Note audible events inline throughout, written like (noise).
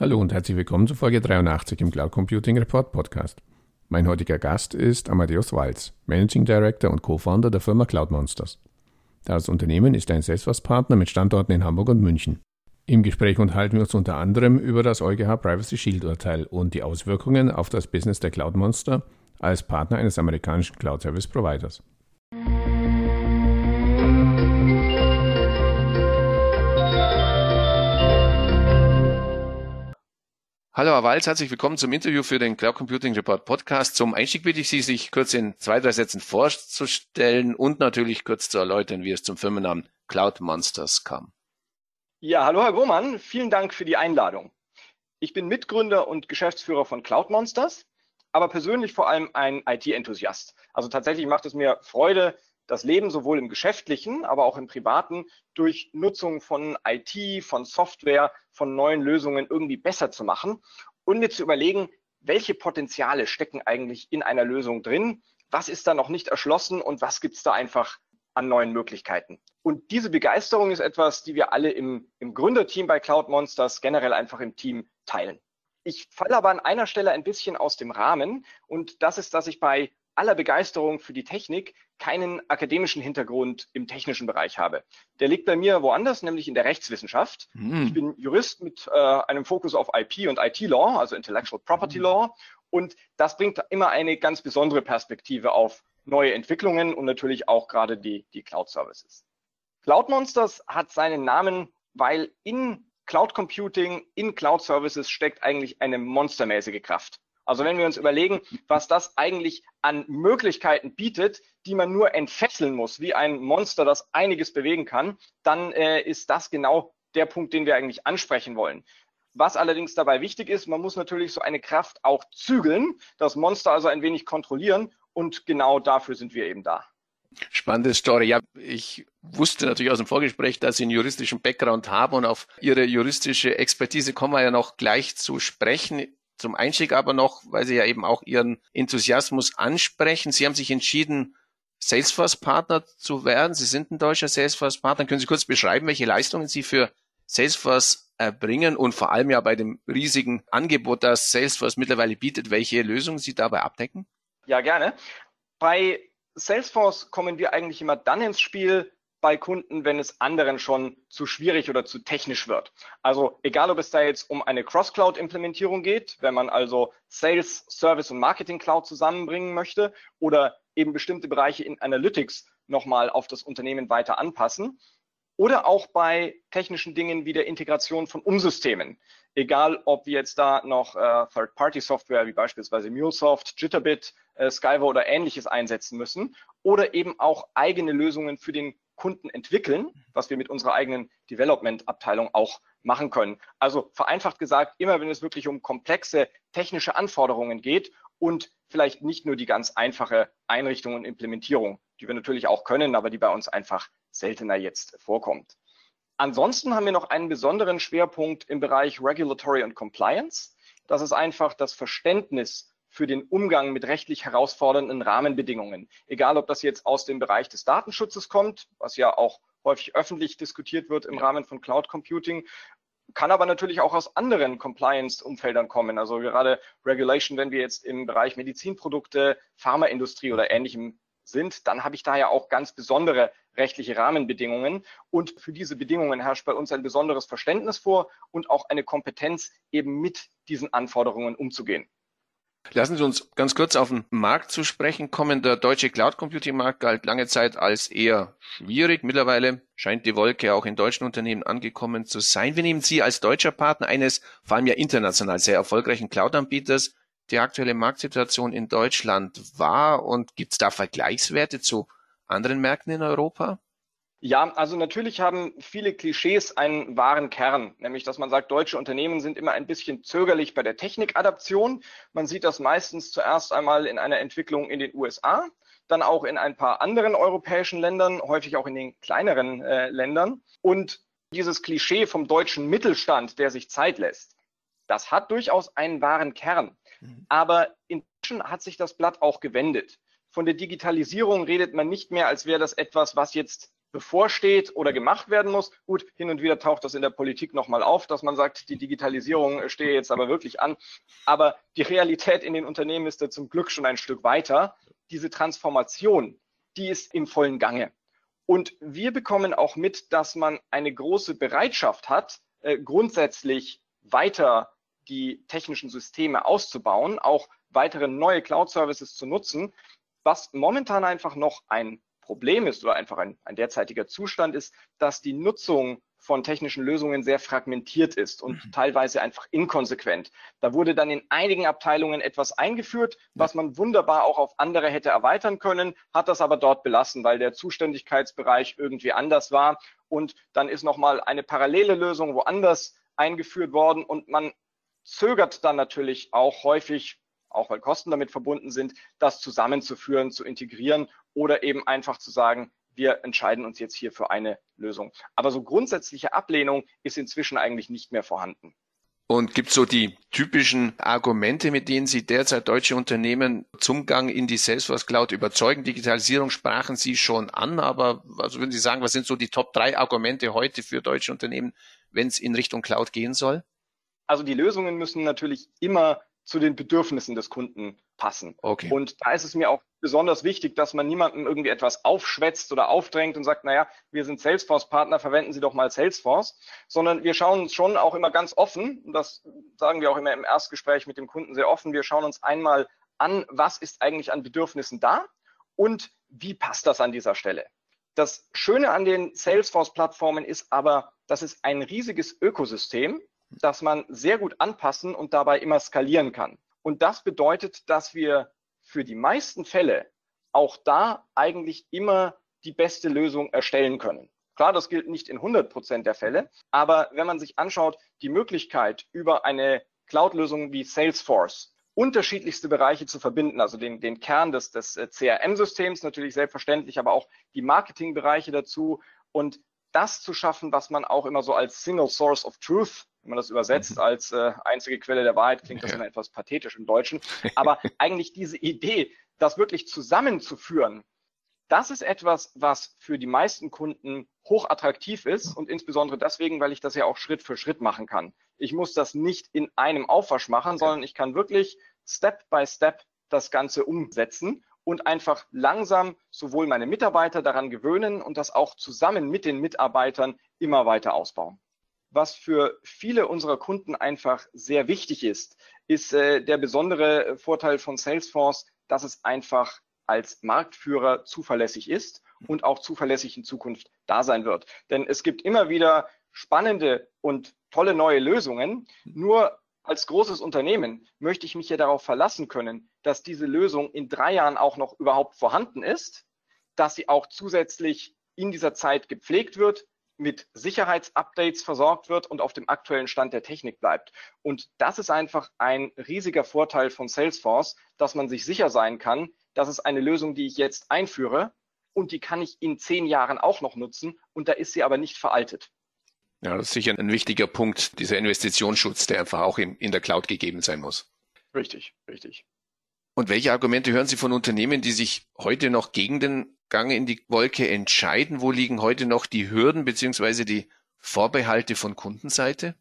Hallo und herzlich willkommen zu Folge 83 im Cloud Computing Report Podcast. Mein heutiger Gast ist Amadeus Walz, Managing Director und Co-Founder der Firma Cloud Monsters. Das Unternehmen ist ein Salesforce-Partner mit Standorten in Hamburg und München. Im Gespräch unterhalten wir uns unter anderem über das EuGH Privacy Shield Urteil und die Auswirkungen auf das Business der Cloud Monster als Partner eines amerikanischen Cloud Service Providers. Hallo Herr Walz, herzlich willkommen zum Interview für den Cloud Computing Report Podcast. Zum Einstieg bitte ich Sie, sich kurz in zwei, drei Sätzen vorzustellen und natürlich kurz zu erläutern, wie es zum Firmennamen Cloud Monsters kam. Ja, hallo Herr Grohmann, vielen Dank für die Einladung. Ich bin Mitgründer und Geschäftsführer von Cloud Monsters, aber persönlich vor allem ein IT-Enthusiast. Also tatsächlich macht es mir Freude, das Leben sowohl im geschäftlichen, aber auch im privaten durch Nutzung von IT, von Software, von neuen Lösungen irgendwie besser zu machen und mir zu überlegen, welche Potenziale stecken eigentlich in einer Lösung drin, was ist da noch nicht erschlossen und was gibt es da einfach an neuen Möglichkeiten. Und diese Begeisterung ist etwas, die wir alle im, im Gründerteam bei Cloud Monsters generell einfach im Team teilen. Ich falle aber an einer Stelle ein bisschen aus dem Rahmen und das ist, dass ich bei aller Begeisterung für die Technik keinen akademischen Hintergrund im technischen Bereich habe. Der liegt bei mir woanders, nämlich in der Rechtswissenschaft. Mm. Ich bin Jurist mit äh, einem Fokus auf IP und IT-Law, also Intellectual Property mm. Law. Und das bringt immer eine ganz besondere Perspektive auf neue Entwicklungen und natürlich auch gerade die, die Cloud-Services. Cloud Monsters hat seinen Namen, weil in Cloud Computing, in Cloud Services steckt eigentlich eine monstermäßige Kraft. Also wenn wir uns überlegen, was das eigentlich an Möglichkeiten bietet, die man nur entfesseln muss, wie ein Monster, das einiges bewegen kann, dann äh, ist das genau der Punkt, den wir eigentlich ansprechen wollen. Was allerdings dabei wichtig ist, man muss natürlich so eine Kraft auch zügeln, das Monster also ein wenig kontrollieren und genau dafür sind wir eben da. Spannende Story. Ja, ich wusste natürlich aus dem Vorgespräch, dass Sie einen juristischen Background haben und auf Ihre juristische Expertise kommen wir ja noch gleich zu sprechen. Zum Einstieg aber noch, weil Sie ja eben auch Ihren Enthusiasmus ansprechen. Sie haben sich entschieden, Salesforce-Partner zu werden. Sie sind ein deutscher Salesforce-Partner. Können Sie kurz beschreiben, welche Leistungen Sie für Salesforce erbringen und vor allem ja bei dem riesigen Angebot, das Salesforce mittlerweile bietet, welche Lösungen Sie dabei abdecken? Ja, gerne. Bei Salesforce kommen wir eigentlich immer dann ins Spiel, bei Kunden, wenn es anderen schon zu schwierig oder zu technisch wird. Also egal, ob es da jetzt um eine Cross-Cloud-Implementierung geht, wenn man also Sales, Service und Marketing Cloud zusammenbringen möchte oder eben bestimmte Bereiche in Analytics nochmal auf das Unternehmen weiter anpassen. Oder auch bei technischen Dingen wie der Integration von Umsystemen. Egal, ob wir jetzt da noch äh, Third-Party-Software wie beispielsweise MuleSoft, Jitterbit, äh, Skyver oder ähnliches einsetzen müssen. Oder eben auch eigene Lösungen für den Kunden entwickeln, was wir mit unserer eigenen Development-Abteilung auch machen können. Also vereinfacht gesagt, immer wenn es wirklich um komplexe technische Anforderungen geht und vielleicht nicht nur die ganz einfache Einrichtung und Implementierung, die wir natürlich auch können, aber die bei uns einfach seltener jetzt vorkommt. Ansonsten haben wir noch einen besonderen Schwerpunkt im Bereich Regulatory und Compliance. Das ist einfach das Verständnis für den Umgang mit rechtlich herausfordernden Rahmenbedingungen. Egal, ob das jetzt aus dem Bereich des Datenschutzes kommt, was ja auch häufig öffentlich diskutiert wird im Rahmen von Cloud Computing, kann aber natürlich auch aus anderen Compliance-Umfeldern kommen. Also gerade Regulation, wenn wir jetzt im Bereich Medizinprodukte, Pharmaindustrie oder ähnlichem sind, dann habe ich da ja auch ganz besondere rechtliche Rahmenbedingungen. Und für diese Bedingungen herrscht bei uns ein besonderes Verständnis vor und auch eine Kompetenz, eben mit diesen Anforderungen umzugehen. Lassen Sie uns ganz kurz auf den Markt zu sprechen kommen. Der deutsche Cloud Computing Markt galt lange Zeit als eher schwierig. Mittlerweile scheint die Wolke auch in deutschen Unternehmen angekommen zu sein. Wie nehmen Sie als deutscher Partner eines vor allem ja international sehr erfolgreichen Cloud-Anbieters die aktuelle Marktsituation in Deutschland wahr und gibt es da Vergleichswerte zu anderen Märkten in Europa? Ja, also natürlich haben viele Klischees einen wahren Kern, nämlich dass man sagt, deutsche Unternehmen sind immer ein bisschen zögerlich bei der Technikadaption. Man sieht das meistens zuerst einmal in einer Entwicklung in den USA, dann auch in ein paar anderen europäischen Ländern, häufig auch in den kleineren äh, Ländern. Und dieses Klischee vom deutschen Mittelstand, der sich Zeit lässt, das hat durchaus einen wahren Kern. Mhm. Aber inzwischen hat sich das Blatt auch gewendet. Von der Digitalisierung redet man nicht mehr, als wäre das etwas, was jetzt bevorsteht oder gemacht werden muss. Gut, hin und wieder taucht das in der Politik nochmal auf, dass man sagt, die Digitalisierung stehe jetzt aber wirklich an. Aber die Realität in den Unternehmen ist da zum Glück schon ein Stück weiter. Diese Transformation, die ist im vollen Gange. Und wir bekommen auch mit, dass man eine große Bereitschaft hat, äh, grundsätzlich weiter die technischen Systeme auszubauen, auch weitere neue Cloud-Services zu nutzen. Was momentan einfach noch ein Problem ist oder einfach ein, ein derzeitiger Zustand ist, dass die Nutzung von technischen Lösungen sehr fragmentiert ist und mhm. teilweise einfach inkonsequent. Da wurde dann in einigen Abteilungen etwas eingeführt, was man wunderbar auch auf andere hätte erweitern können, hat das aber dort belassen, weil der Zuständigkeitsbereich irgendwie anders war. Und dann ist nochmal eine parallele Lösung woanders eingeführt worden und man zögert dann natürlich auch häufig auch weil Kosten damit verbunden sind, das zusammenzuführen, zu integrieren oder eben einfach zu sagen, wir entscheiden uns jetzt hier für eine Lösung. Aber so grundsätzliche Ablehnung ist inzwischen eigentlich nicht mehr vorhanden. Und gibt es so die typischen Argumente, mit denen Sie derzeit deutsche Unternehmen zum Gang in die Salesforce Cloud überzeugen? Digitalisierung sprachen Sie schon an, aber was würden Sie sagen, was sind so die Top drei Argumente heute für deutsche Unternehmen, wenn es in Richtung Cloud gehen soll? Also die Lösungen müssen natürlich immer zu den Bedürfnissen des Kunden passen. Okay. Und da ist es mir auch besonders wichtig, dass man niemandem irgendwie etwas aufschwätzt oder aufdrängt und sagt, naja, wir sind Salesforce-Partner, verwenden Sie doch mal Salesforce, sondern wir schauen uns schon auch immer ganz offen, und das sagen wir auch immer im Erstgespräch mit dem Kunden sehr offen, wir schauen uns einmal an, was ist eigentlich an Bedürfnissen da und wie passt das an dieser Stelle. Das Schöne an den Salesforce-Plattformen ist aber, das ist ein riesiges Ökosystem, das man sehr gut anpassen und dabei immer skalieren kann. Und das bedeutet, dass wir für die meisten Fälle auch da eigentlich immer die beste Lösung erstellen können. Klar, das gilt nicht in 100 Prozent der Fälle, aber wenn man sich anschaut, die Möglichkeit über eine Cloud-Lösung wie Salesforce unterschiedlichste Bereiche zu verbinden, also den, den Kern des, des äh, CRM-Systems natürlich selbstverständlich, aber auch die Marketingbereiche dazu und das zu schaffen, was man auch immer so als Single Source of Truth wenn man das übersetzt mhm. als äh, einzige Quelle der Wahrheit, klingt das ja. immer etwas pathetisch im Deutschen. Aber (laughs) eigentlich diese Idee, das wirklich zusammenzuführen, das ist etwas, was für die meisten Kunden hochattraktiv ist und insbesondere deswegen, weil ich das ja auch Schritt für Schritt machen kann. Ich muss das nicht in einem Aufwasch machen, sondern ich kann wirklich Step by Step das Ganze umsetzen und einfach langsam sowohl meine Mitarbeiter daran gewöhnen und das auch zusammen mit den Mitarbeitern immer weiter ausbauen. Was für viele unserer Kunden einfach sehr wichtig ist, ist äh, der besondere Vorteil von Salesforce, dass es einfach als Marktführer zuverlässig ist und auch zuverlässig in Zukunft da sein wird. Denn es gibt immer wieder spannende und tolle neue Lösungen. Nur als großes Unternehmen möchte ich mich ja darauf verlassen können, dass diese Lösung in drei Jahren auch noch überhaupt vorhanden ist, dass sie auch zusätzlich in dieser Zeit gepflegt wird, mit Sicherheitsupdates versorgt wird und auf dem aktuellen Stand der Technik bleibt. Und das ist einfach ein riesiger Vorteil von Salesforce, dass man sich sicher sein kann, das ist eine Lösung, die ich jetzt einführe und die kann ich in zehn Jahren auch noch nutzen und da ist sie aber nicht veraltet. Ja, das ist sicher ein wichtiger Punkt, dieser Investitionsschutz, der einfach auch in, in der Cloud gegeben sein muss. Richtig, richtig. Und welche Argumente hören Sie von Unternehmen, die sich heute noch gegen den Gang in die Wolke entscheiden? Wo liegen heute noch die Hürden beziehungsweise die Vorbehalte von Kundenseite?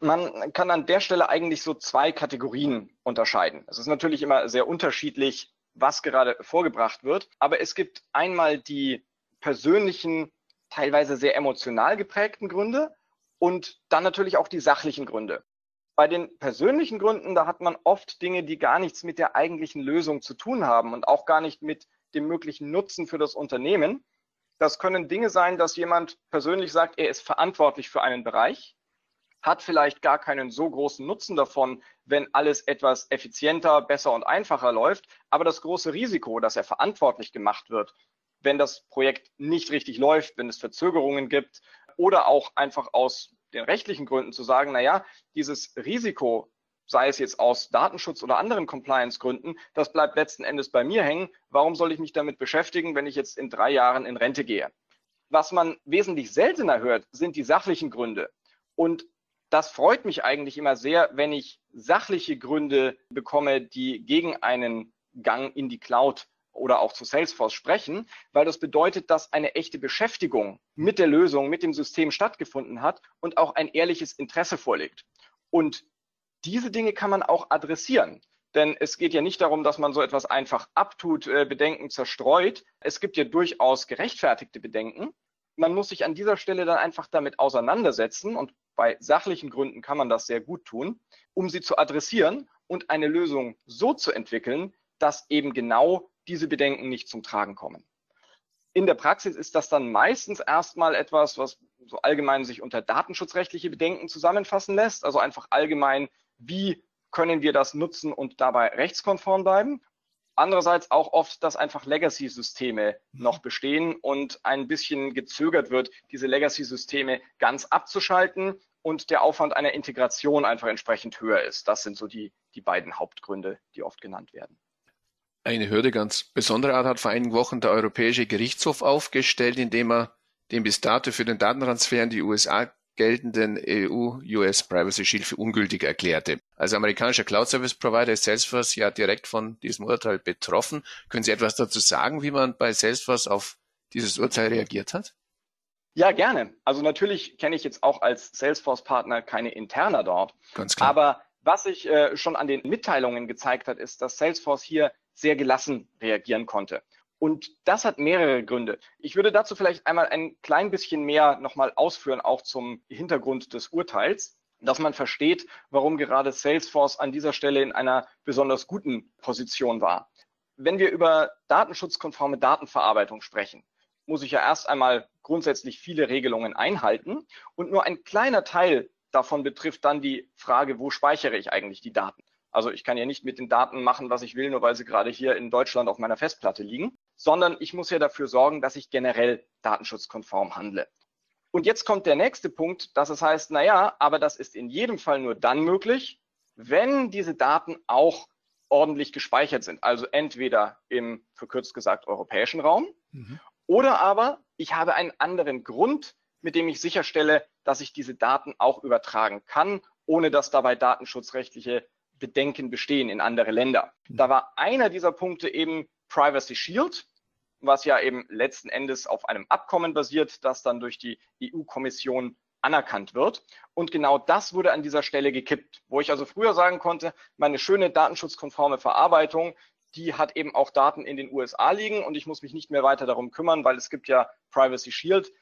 Man kann an der Stelle eigentlich so zwei Kategorien unterscheiden. Es ist natürlich immer sehr unterschiedlich, was gerade vorgebracht wird, aber es gibt einmal die persönlichen, teilweise sehr emotional geprägten Gründe und dann natürlich auch die sachlichen Gründe. Bei den persönlichen Gründen, da hat man oft Dinge, die gar nichts mit der eigentlichen Lösung zu tun haben und auch gar nicht mit dem möglichen Nutzen für das Unternehmen. Das können Dinge sein, dass jemand persönlich sagt, er ist verantwortlich für einen Bereich, hat vielleicht gar keinen so großen Nutzen davon, wenn alles etwas effizienter, besser und einfacher läuft. Aber das große Risiko, dass er verantwortlich gemacht wird, wenn das Projekt nicht richtig läuft, wenn es Verzögerungen gibt oder auch einfach aus den rechtlichen Gründen zu sagen, na ja, dieses Risiko, sei es jetzt aus Datenschutz oder anderen Compliance-Gründen, das bleibt letzten Endes bei mir hängen. Warum soll ich mich damit beschäftigen, wenn ich jetzt in drei Jahren in Rente gehe? Was man wesentlich seltener hört, sind die sachlichen Gründe. Und das freut mich eigentlich immer sehr, wenn ich sachliche Gründe bekomme, die gegen einen Gang in die Cloud oder auch zu Salesforce sprechen, weil das bedeutet, dass eine echte Beschäftigung mit der Lösung, mit dem System stattgefunden hat und auch ein ehrliches Interesse vorliegt. Und diese Dinge kann man auch adressieren. Denn es geht ja nicht darum, dass man so etwas einfach abtut, äh, Bedenken zerstreut. Es gibt ja durchaus gerechtfertigte Bedenken. Man muss sich an dieser Stelle dann einfach damit auseinandersetzen und bei sachlichen Gründen kann man das sehr gut tun, um sie zu adressieren und eine Lösung so zu entwickeln, dass eben genau diese Bedenken nicht zum Tragen kommen. In der Praxis ist das dann meistens erstmal etwas, was so allgemein sich unter datenschutzrechtliche Bedenken zusammenfassen lässt. Also einfach allgemein, wie können wir das nutzen und dabei rechtskonform bleiben? Andererseits auch oft, dass einfach Legacy-Systeme mhm. noch bestehen und ein bisschen gezögert wird, diese Legacy-Systeme ganz abzuschalten und der Aufwand einer Integration einfach entsprechend höher ist. Das sind so die, die beiden Hauptgründe, die oft genannt werden. Eine Hürde ganz besonderer Art hat vor einigen Wochen der Europäische Gerichtshof aufgestellt, indem er den bis dato für den Datentransfer in die USA geltenden EU-US Privacy Shield für ungültig erklärte. Als amerikanischer Cloud Service Provider ist Salesforce ja direkt von diesem Urteil betroffen. Können Sie etwas dazu sagen, wie man bei Salesforce auf dieses Urteil reagiert hat? Ja, gerne. Also natürlich kenne ich jetzt auch als Salesforce-Partner keine Interna dort. Ganz klar. Aber was sich äh, schon an den Mitteilungen gezeigt hat, ist, dass Salesforce hier sehr gelassen reagieren konnte. Und das hat mehrere Gründe. Ich würde dazu vielleicht einmal ein klein bisschen mehr nochmal ausführen, auch zum Hintergrund des Urteils, dass man versteht, warum gerade Salesforce an dieser Stelle in einer besonders guten Position war. Wenn wir über datenschutzkonforme Datenverarbeitung sprechen, muss ich ja erst einmal grundsätzlich viele Regelungen einhalten und nur ein kleiner Teil davon betrifft dann die Frage, wo speichere ich eigentlich die Daten? Also ich kann ja nicht mit den Daten machen, was ich will, nur weil sie gerade hier in Deutschland auf meiner Festplatte liegen, sondern ich muss ja dafür sorgen, dass ich generell datenschutzkonform handle. Und jetzt kommt der nächste Punkt, dass es heißt, na ja, aber das ist in jedem Fall nur dann möglich, wenn diese Daten auch ordentlich gespeichert sind. Also entweder im verkürzt gesagt europäischen Raum mhm. oder aber ich habe einen anderen Grund, mit dem ich sicherstelle, dass ich diese Daten auch übertragen kann, ohne dass dabei datenschutzrechtliche Bedenken bestehen in andere Länder. Da war einer dieser Punkte eben Privacy Shield, was ja eben letzten Endes auf einem Abkommen basiert, das dann durch die EU-Kommission anerkannt wird. Und genau das wurde an dieser Stelle gekippt, wo ich also früher sagen konnte, meine schöne datenschutzkonforme Verarbeitung, die hat eben auch Daten in den USA liegen und ich muss mich nicht mehr weiter darum kümmern, weil es gibt ja Privacy Shield.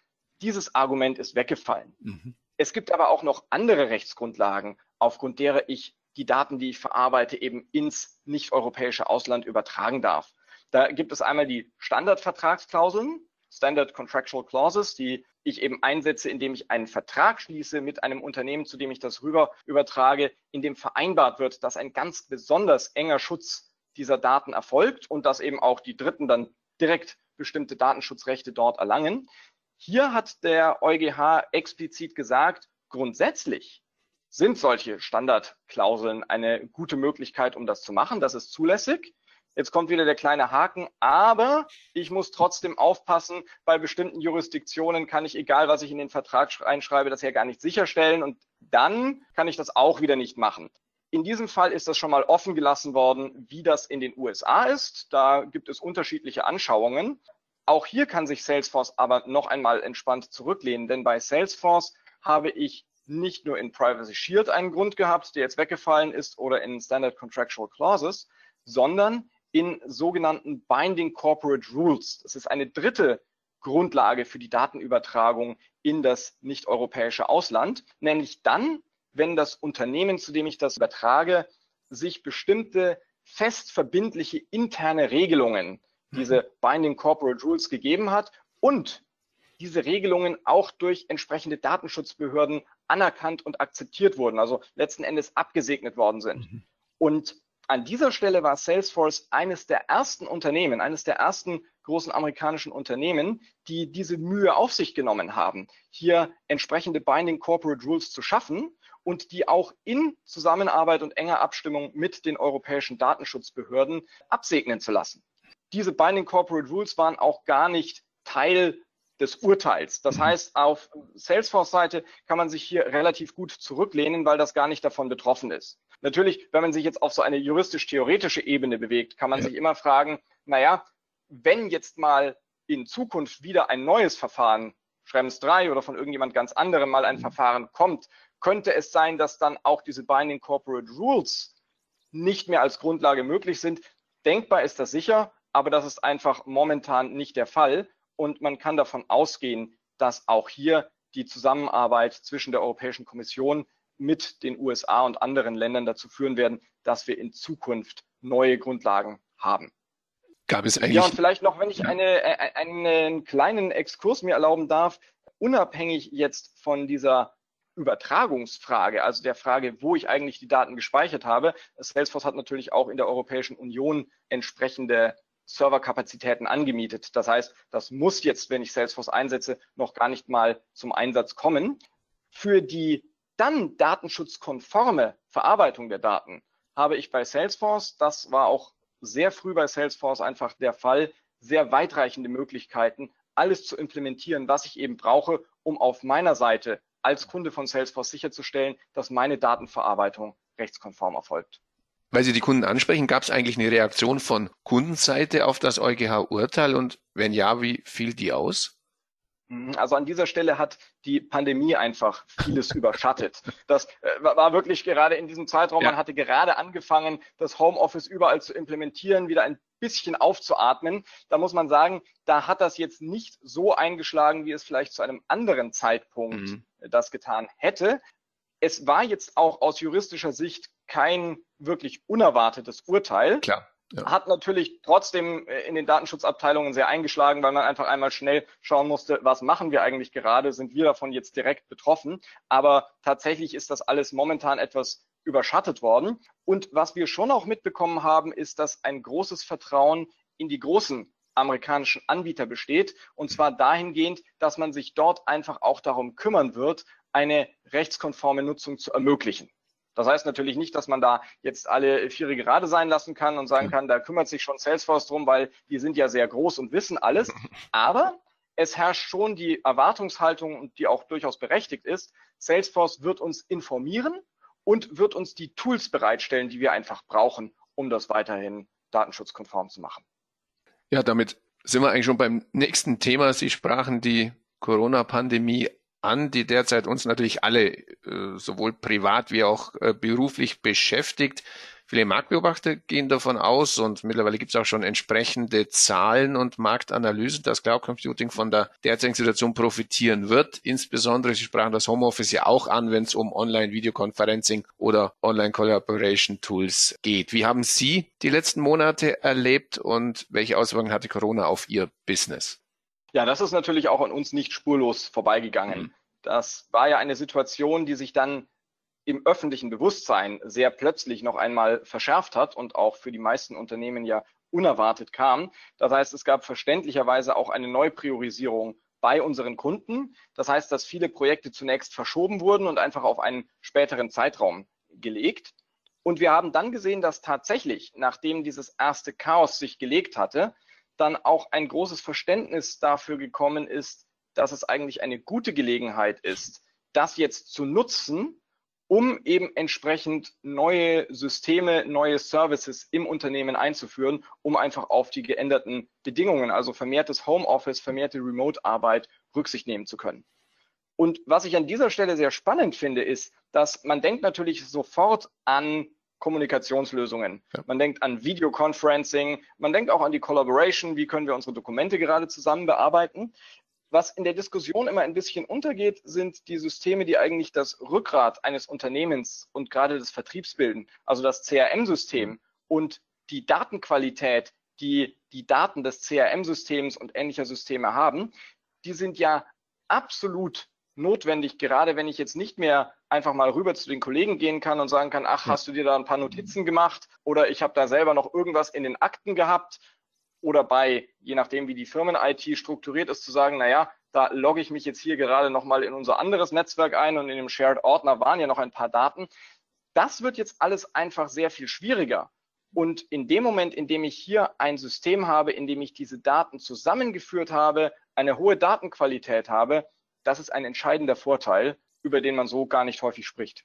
Dieses Argument ist weggefallen. Mhm. Es gibt aber auch noch andere Rechtsgrundlagen, aufgrund derer ich die Daten, die ich verarbeite, eben ins nicht-europäische Ausland übertragen darf. Da gibt es einmal die Standardvertragsklauseln, Standard Contractual Clauses, die ich eben einsetze, indem ich einen Vertrag schließe mit einem Unternehmen, zu dem ich das rüber übertrage, in dem vereinbart wird, dass ein ganz besonders enger Schutz dieser Daten erfolgt und dass eben auch die Dritten dann direkt bestimmte Datenschutzrechte dort erlangen. Hier hat der EuGH explizit gesagt, grundsätzlich sind solche Standardklauseln eine gute Möglichkeit, um das zu machen. Das ist zulässig. Jetzt kommt wieder der kleine Haken, aber ich muss trotzdem aufpassen, bei bestimmten Jurisdiktionen kann ich, egal was ich in den Vertrag einschreibe, das ja gar nicht sicherstellen und dann kann ich das auch wieder nicht machen. In diesem Fall ist das schon mal offen gelassen worden, wie das in den USA ist. Da gibt es unterschiedliche Anschauungen. Auch hier kann sich Salesforce aber noch einmal entspannt zurücklehnen, denn bei Salesforce habe ich nicht nur in Privacy Shield einen Grund gehabt, der jetzt weggefallen ist, oder in Standard Contractual Clauses, sondern in sogenannten Binding Corporate Rules. Das ist eine dritte Grundlage für die Datenübertragung in das nicht-europäische Ausland, nämlich dann, wenn das Unternehmen, zu dem ich das übertrage, sich bestimmte fest verbindliche interne Regelungen, diese Binding Corporate Rules gegeben hat und diese Regelungen auch durch entsprechende Datenschutzbehörden anerkannt und akzeptiert wurden, also letzten Endes abgesegnet worden sind. Mhm. Und an dieser Stelle war Salesforce eines der ersten Unternehmen, eines der ersten großen amerikanischen Unternehmen, die diese Mühe auf sich genommen haben, hier entsprechende Binding Corporate Rules zu schaffen und die auch in Zusammenarbeit und enger Abstimmung mit den europäischen Datenschutzbehörden absegnen zu lassen. Diese Binding Corporate Rules waren auch gar nicht Teil des Urteils. Das heißt, auf Salesforce-Seite kann man sich hier relativ gut zurücklehnen, weil das gar nicht davon betroffen ist. Natürlich, wenn man sich jetzt auf so eine juristisch-theoretische Ebene bewegt, kann man ja. sich immer fragen, naja, wenn jetzt mal in Zukunft wieder ein neues Verfahren, Schrems 3 oder von irgendjemand ganz anderem mal ein mhm. Verfahren kommt, könnte es sein, dass dann auch diese Binding Corporate Rules nicht mehr als Grundlage möglich sind. Denkbar ist das sicher, aber das ist einfach momentan nicht der Fall. Und man kann davon ausgehen, dass auch hier die Zusammenarbeit zwischen der Europäischen Kommission mit den USA und anderen Ländern dazu führen werden, dass wir in Zukunft neue Grundlagen haben. Gab es eigentlich? Ja, und vielleicht noch, wenn ich eine, äh, einen kleinen Exkurs mir erlauben darf, unabhängig jetzt von dieser Übertragungsfrage, also der Frage, wo ich eigentlich die Daten gespeichert habe. Salesforce hat natürlich auch in der Europäischen Union entsprechende Serverkapazitäten angemietet. Das heißt, das muss jetzt, wenn ich Salesforce einsetze, noch gar nicht mal zum Einsatz kommen. Für die dann datenschutzkonforme Verarbeitung der Daten habe ich bei Salesforce, das war auch sehr früh bei Salesforce einfach der Fall, sehr weitreichende Möglichkeiten, alles zu implementieren, was ich eben brauche, um auf meiner Seite als Kunde von Salesforce sicherzustellen, dass meine Datenverarbeitung rechtskonform erfolgt. Weil Sie die Kunden ansprechen, gab es eigentlich eine Reaktion von Kundenseite auf das EuGH-Urteil und wenn ja, wie fiel die aus? Mhm, also an dieser Stelle hat die Pandemie einfach vieles überschattet. Das äh, war wirklich gerade in diesem Zeitraum, ja. man hatte gerade angefangen, das Homeoffice überall zu implementieren, wieder ein bisschen aufzuatmen. Da muss man sagen, da hat das jetzt nicht so eingeschlagen, wie es vielleicht zu einem anderen Zeitpunkt mhm. das getan hätte. Es war jetzt auch aus juristischer Sicht kein wirklich unerwartetes Urteil. Klar. Ja. Hat natürlich trotzdem äh, in den Datenschutzabteilungen sehr eingeschlagen, weil man einfach einmal schnell schauen musste, was machen wir eigentlich gerade? Sind wir davon jetzt direkt betroffen? Aber tatsächlich ist das alles momentan etwas überschattet worden. Und was wir schon auch mitbekommen haben, ist, dass ein großes Vertrauen in die großen amerikanischen Anbieter besteht. Und zwar dahingehend, dass man sich dort einfach auch darum kümmern wird, eine rechtskonforme Nutzung zu ermöglichen. Das heißt natürlich nicht, dass man da jetzt alle Viere gerade sein lassen kann und sagen kann, da kümmert sich schon Salesforce drum, weil die sind ja sehr groß und wissen alles. (laughs) Aber es herrscht schon die Erwartungshaltung und die auch durchaus berechtigt ist. Salesforce wird uns informieren und wird uns die Tools bereitstellen, die wir einfach brauchen, um das weiterhin datenschutzkonform zu machen. Ja, damit sind wir eigentlich schon beim nächsten Thema. Sie sprachen die Corona-Pandemie an, die derzeit uns natürlich alle äh, sowohl privat wie auch äh, beruflich beschäftigt. Viele Marktbeobachter gehen davon aus und mittlerweile gibt es auch schon entsprechende Zahlen und Marktanalysen, dass Cloud Computing von der derzeitigen Situation profitieren wird. Insbesondere, Sie sprachen das Homeoffice ja auch an, wenn es um Online-Videoconferencing oder Online-Collaboration-Tools geht. Wie haben Sie die letzten Monate erlebt und welche Auswirkungen hatte Corona auf Ihr Business? Ja, das ist natürlich auch an uns nicht spurlos vorbeigegangen. Mhm. Das war ja eine Situation, die sich dann im öffentlichen Bewusstsein sehr plötzlich noch einmal verschärft hat und auch für die meisten Unternehmen ja unerwartet kam. Das heißt, es gab verständlicherweise auch eine Neupriorisierung bei unseren Kunden. Das heißt, dass viele Projekte zunächst verschoben wurden und einfach auf einen späteren Zeitraum gelegt. Und wir haben dann gesehen, dass tatsächlich, nachdem dieses erste Chaos sich gelegt hatte, dann auch ein großes Verständnis dafür gekommen ist, dass es eigentlich eine gute Gelegenheit ist, das jetzt zu nutzen, um eben entsprechend neue Systeme, neue Services im Unternehmen einzuführen, um einfach auf die geänderten Bedingungen, also vermehrtes Homeoffice, vermehrte Remote-Arbeit Rücksicht nehmen zu können. Und was ich an dieser Stelle sehr spannend finde, ist, dass man denkt natürlich sofort an Kommunikationslösungen. Ja. Man denkt an Videoconferencing, man denkt auch an die Collaboration, wie können wir unsere Dokumente gerade zusammen bearbeiten. Was in der Diskussion immer ein bisschen untergeht, sind die Systeme, die eigentlich das Rückgrat eines Unternehmens und gerade des Vertriebs bilden, also das CRM-System mhm. und die Datenqualität, die die Daten des CRM-Systems und ähnlicher Systeme haben, die sind ja absolut notwendig, gerade wenn ich jetzt nicht mehr einfach mal rüber zu den Kollegen gehen kann und sagen kann, ach, hast du dir da ein paar Notizen gemacht oder ich habe da selber noch irgendwas in den Akten gehabt oder bei, je nachdem wie die Firmen-IT strukturiert ist, zu sagen, naja, da logge ich mich jetzt hier gerade nochmal in unser anderes Netzwerk ein und in dem Shared-Ordner waren ja noch ein paar Daten. Das wird jetzt alles einfach sehr viel schwieriger. Und in dem Moment, in dem ich hier ein System habe, in dem ich diese Daten zusammengeführt habe, eine hohe Datenqualität habe, das ist ein entscheidender Vorteil, über den man so gar nicht häufig spricht.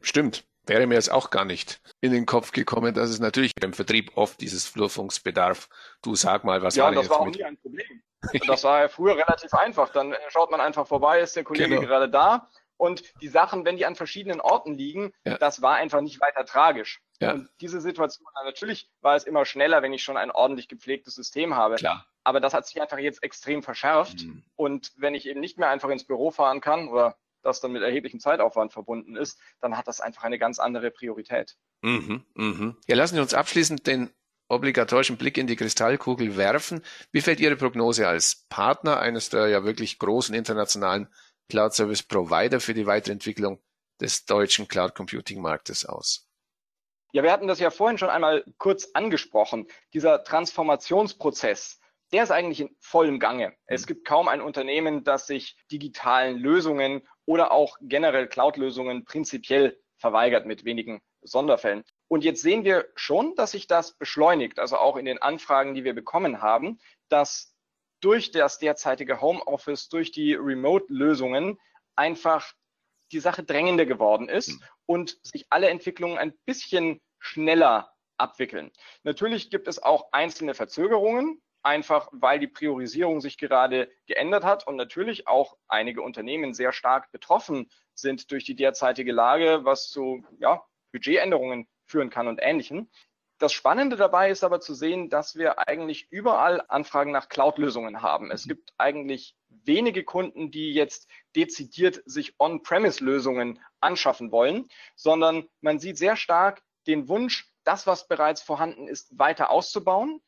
Stimmt. wäre mir jetzt auch gar nicht in den Kopf gekommen, dass es natürlich beim Vertrieb oft dieses Flurfunksbedarf. Du sag mal, was ja, war das war auch nie ein Problem. (laughs) Das war ja früher relativ einfach. Dann schaut man einfach vorbei, ist der Kollege genau. gerade da. Und die Sachen, wenn die an verschiedenen Orten liegen, ja. das war einfach nicht weiter tragisch. Ja. Und diese Situation, natürlich war es immer schneller, wenn ich schon ein ordentlich gepflegtes System habe. Klar. Aber das hat sich einfach jetzt extrem verschärft. Mhm. Und wenn ich eben nicht mehr einfach ins Büro fahren kann oder das dann mit erheblichem Zeitaufwand verbunden ist, dann hat das einfach eine ganz andere Priorität. Mhm, mhm. Ja, lassen Sie uns abschließend den obligatorischen Blick in die Kristallkugel werfen. Wie fällt Ihre Prognose als Partner eines der ja wirklich großen internationalen Cloud Service Provider für die Weiterentwicklung des deutschen Cloud Computing Marktes aus? Ja, wir hatten das ja vorhin schon einmal kurz angesprochen. Dieser Transformationsprozess, der ist eigentlich in vollem Gange. Es mhm. gibt kaum ein Unternehmen, das sich digitalen Lösungen oder auch generell Cloud-Lösungen prinzipiell verweigert mit wenigen Sonderfällen. Und jetzt sehen wir schon, dass sich das beschleunigt, also auch in den Anfragen, die wir bekommen haben, dass durch das derzeitige Homeoffice, durch die Remote-Lösungen einfach die Sache drängender geworden ist mhm. und sich alle Entwicklungen ein bisschen schneller abwickeln. Natürlich gibt es auch einzelne Verzögerungen, einfach weil die Priorisierung sich gerade geändert hat und natürlich auch einige Unternehmen sehr stark betroffen sind durch die derzeitige Lage, was zu ja, Budgetänderungen führen kann und Ähnlichem. Das Spannende dabei ist aber zu sehen, dass wir eigentlich überall Anfragen nach Cloud-Lösungen haben. Es gibt eigentlich wenige Kunden, die jetzt dezidiert sich On-Premise-Lösungen anschaffen wollen, sondern man sieht sehr stark den Wunsch, das, was bereits vorhanden ist, weiter auszubauen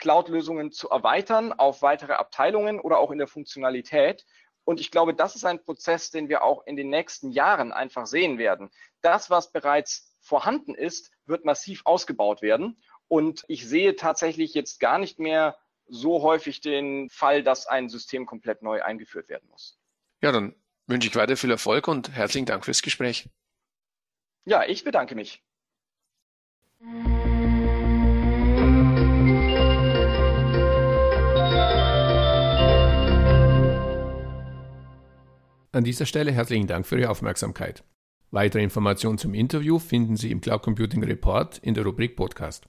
Cloud-Lösungen zu erweitern auf weitere Abteilungen oder auch in der Funktionalität. Und ich glaube, das ist ein Prozess, den wir auch in den nächsten Jahren einfach sehen werden. Das, was bereits vorhanden ist, wird massiv ausgebaut werden. Und ich sehe tatsächlich jetzt gar nicht mehr so häufig den Fall, dass ein System komplett neu eingeführt werden muss. Ja, dann wünsche ich weiter viel Erfolg und herzlichen Dank fürs Gespräch. Ja, ich bedanke mich. An dieser Stelle herzlichen Dank für Ihre Aufmerksamkeit. Weitere Informationen zum Interview finden Sie im Cloud Computing Report in der Rubrik Podcast.